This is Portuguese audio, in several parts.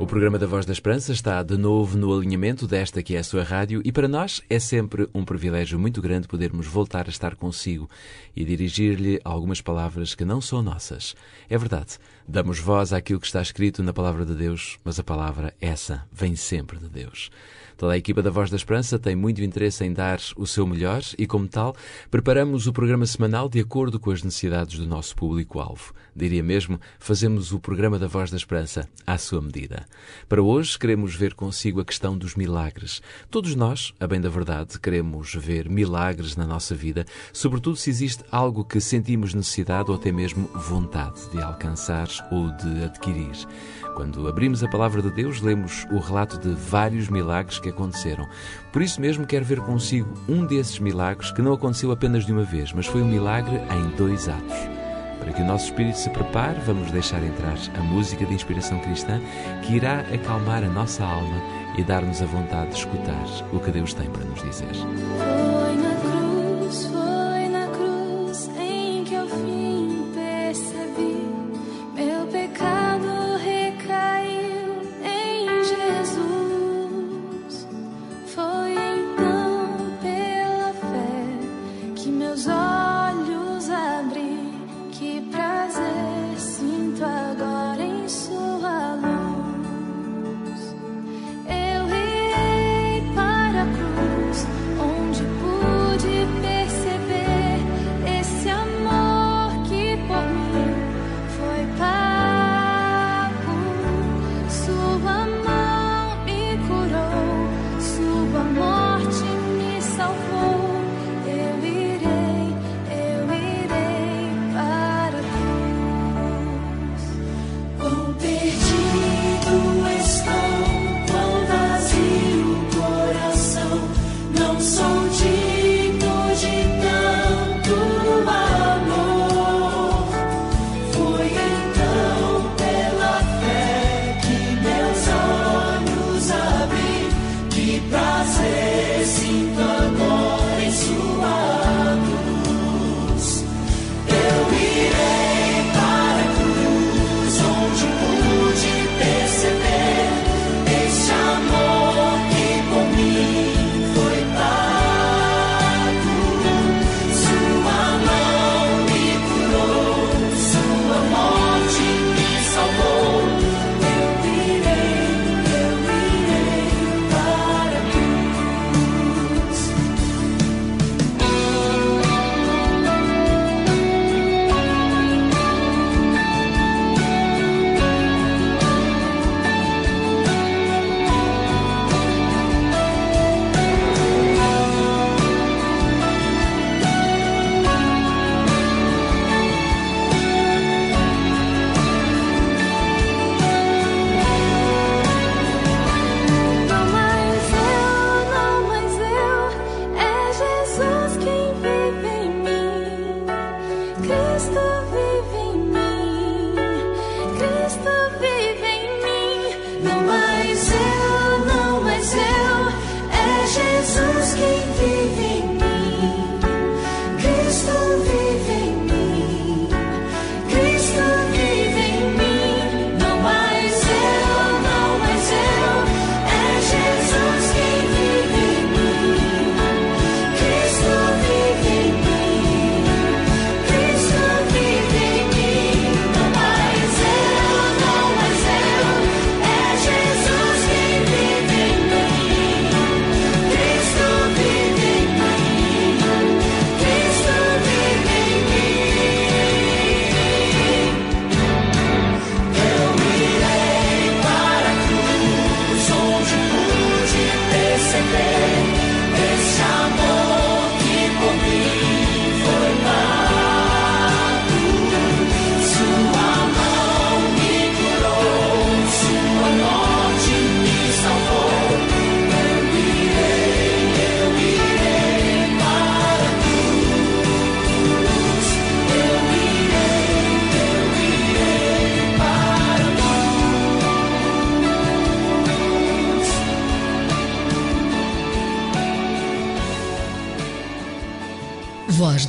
O programa da Voz da Esperança está de novo no alinhamento desta que é a sua rádio e para nós é sempre um privilégio muito grande podermos voltar a estar consigo e dirigir-lhe algumas palavras que não são nossas. É verdade, damos voz àquilo que está escrito na palavra de Deus, mas a palavra essa vem sempre de Deus. Toda a equipa da Voz da Esperança tem muito interesse em dar o seu melhor e, como tal, preparamos o programa semanal de acordo com as necessidades do nosso público-alvo. Diria mesmo, fazemos o programa da Voz da Esperança à sua medida. Para hoje, queremos ver consigo a questão dos milagres. Todos nós, a bem da verdade, queremos ver milagres na nossa vida, sobretudo se existe algo que sentimos necessidade ou até mesmo vontade de alcançar ou de adquirir. Quando abrimos a palavra de Deus, lemos o relato de vários milagres que aconteceram. Por isso mesmo, quero ver consigo um desses milagres que não aconteceu apenas de uma vez, mas foi um milagre em dois atos. Para que o nosso espírito se prepare, vamos deixar entrar a música de inspiração cristã que irá acalmar a nossa alma e dar-nos a vontade de escutar o que Deus tem para nos dizer. Que meus Que prazer sinto agora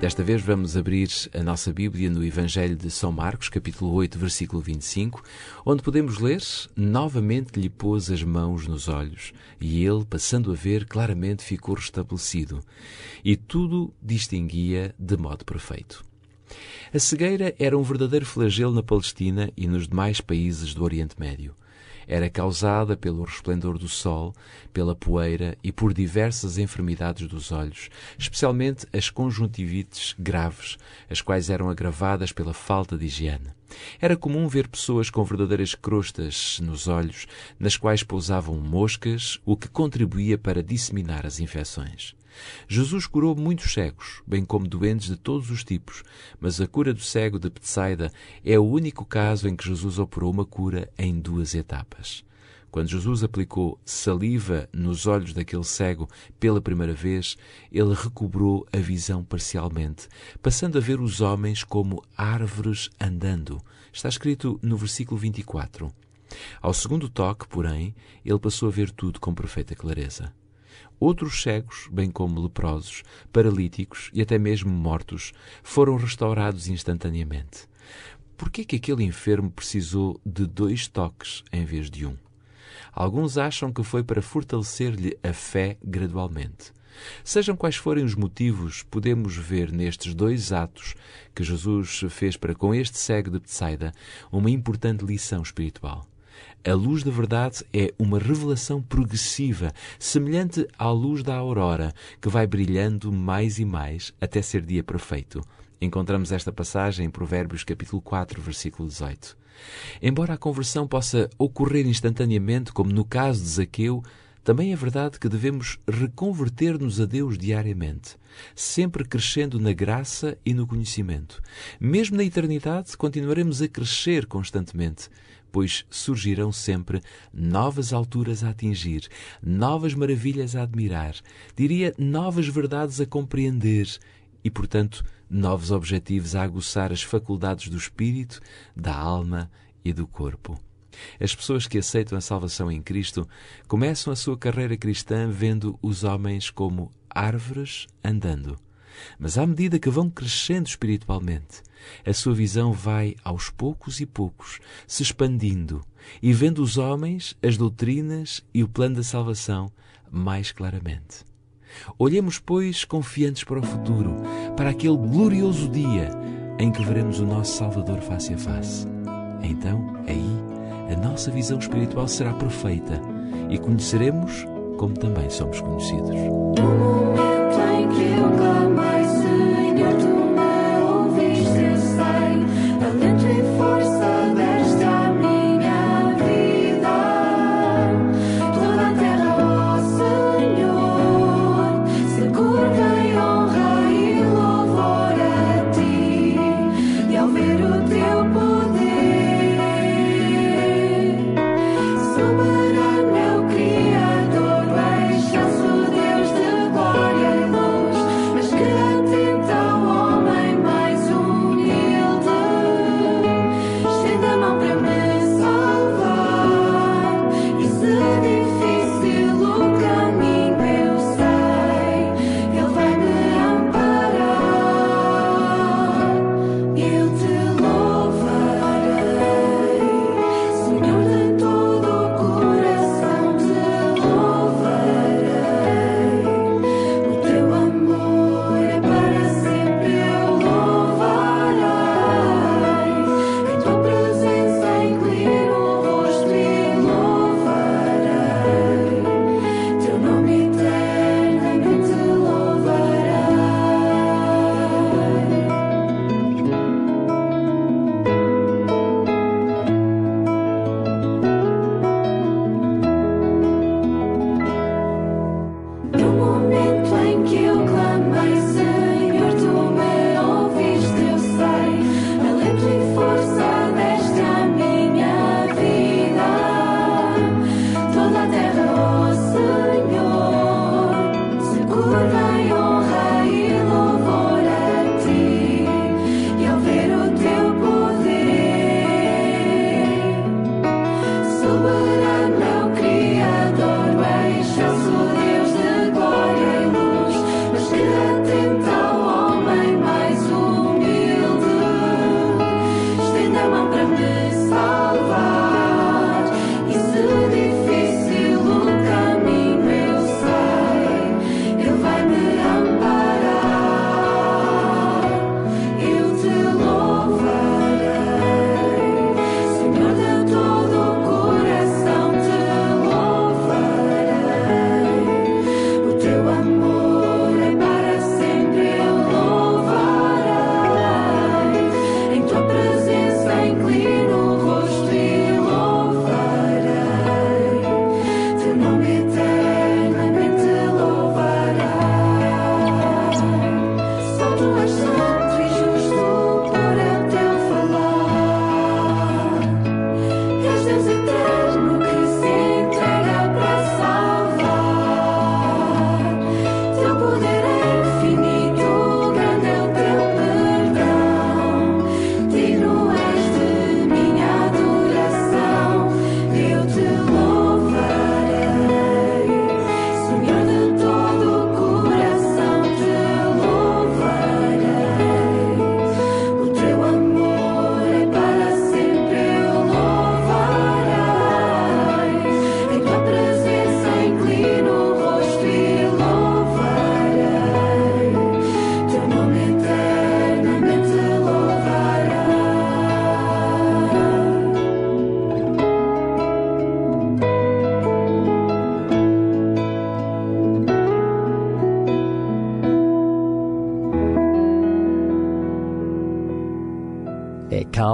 Desta vez vamos abrir a nossa Bíblia no Evangelho de São Marcos, capítulo 8, versículo 25, onde podemos ler: Novamente lhe pôs as mãos nos olhos, e ele, passando a ver, claramente ficou restabelecido, e tudo distinguia de modo perfeito. A cegueira era um verdadeiro flagelo na Palestina e nos demais países do Oriente Médio. Era causada pelo resplendor do sol, pela poeira e por diversas enfermidades dos olhos, especialmente as conjuntivites graves, as quais eram agravadas pela falta de higiene. Era comum ver pessoas com verdadeiras crostas nos olhos, nas quais pousavam moscas, o que contribuía para disseminar as infecções. Jesus curou muitos cegos, bem como doentes de todos os tipos, mas a cura do cego de Betsaida é o único caso em que Jesus operou uma cura em duas etapas. Quando Jesus aplicou saliva nos olhos daquele cego pela primeira vez, ele recobrou a visão parcialmente, passando a ver os homens como árvores andando. Está escrito no versículo 24. Ao segundo toque, porém, ele passou a ver tudo com perfeita clareza. Outros cegos, bem como leprosos, paralíticos e até mesmo mortos, foram restaurados instantaneamente. Por que é que aquele enfermo precisou de dois toques em vez de um? Alguns acham que foi para fortalecer-lhe a fé gradualmente. Sejam quais forem os motivos, podemos ver nestes dois atos que Jesus fez para com este cego de Betsaida uma importante lição espiritual. A luz da verdade é uma revelação progressiva, semelhante à luz da aurora, que vai brilhando mais e mais até ser dia perfeito. Encontramos esta passagem em Provérbios capítulo 4, versículo 18. Embora a conversão possa ocorrer instantaneamente, como no caso de Zaqueu, também é verdade que devemos reconverter-nos a Deus diariamente, sempre crescendo na graça e no conhecimento. Mesmo na eternidade, continuaremos a crescer constantemente, pois surgirão sempre novas alturas a atingir, novas maravilhas a admirar, diria novas verdades a compreender e, portanto, novos objetivos a aguçar as faculdades do espírito, da alma e do corpo. As pessoas que aceitam a salvação em Cristo começam a sua carreira cristã vendo os homens como árvores andando. Mas à medida que vão crescendo espiritualmente, a sua visão vai, aos poucos e poucos, se expandindo e vendo os homens, as doutrinas e o plano da salvação mais claramente. Olhemos, pois, confiantes para o futuro, para aquele glorioso dia em que veremos o nosso Salvador face a face. Então, aí, a nossa visão espiritual será perfeita e conheceremos como também somos conhecidos.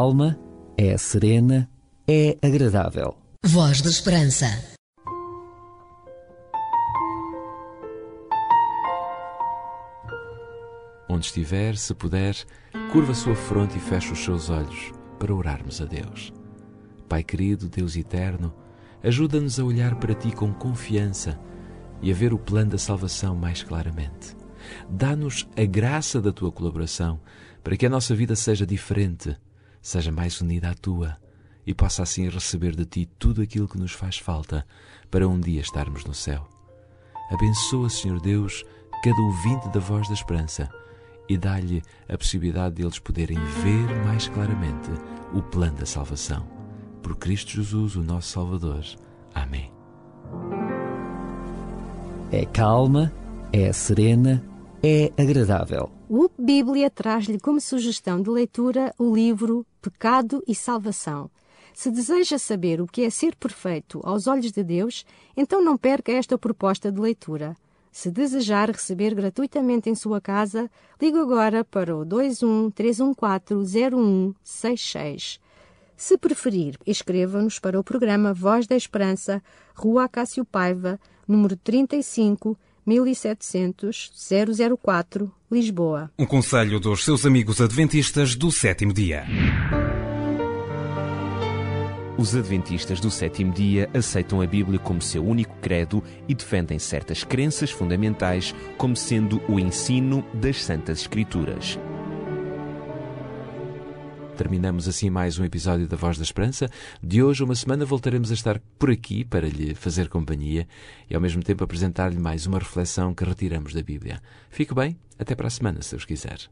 Calma, é serena, é agradável. Voz da Esperança. Onde estiver, se puder, curva a sua fronte e feche os seus olhos para orarmos a Deus. Pai querido, Deus eterno, ajuda-nos a olhar para Ti com confiança e a ver o plano da salvação mais claramente. Dá-nos a graça da Tua colaboração para que a nossa vida seja diferente, seja mais unida à Tua e possa assim receber de Ti tudo aquilo que nos faz falta para um dia estarmos no céu. Abençoa, Senhor Deus, cada ouvinte da voz da esperança e dá-lhe a possibilidade de eles poderem ver mais claramente o plano da salvação. Por Cristo Jesus, o nosso Salvador. Amém. É calma, é serena, é agradável. O Bíblia traz-lhe como sugestão de leitura o livro Pecado e Salvação. Se deseja saber o que é ser perfeito aos olhos de Deus, então não perca esta proposta de leitura. Se desejar receber gratuitamente em sua casa, ligue agora para o 21 314 0166. Se preferir, escreva-nos para o programa Voz da Esperança, Rua Acácio Paiva, número 35, 1700 004, Lisboa. Um conselho dos seus amigos adventistas do sétimo dia. Os adventistas do sétimo dia aceitam a Bíblia como seu único credo e defendem certas crenças fundamentais como sendo o ensino das Santas Escrituras. Terminamos assim mais um episódio da Voz da Esperança. De hoje, uma semana, voltaremos a estar por aqui para lhe fazer companhia e ao mesmo tempo apresentar-lhe mais uma reflexão que retiramos da Bíblia. Fique bem, até para a semana, se Deus quiser.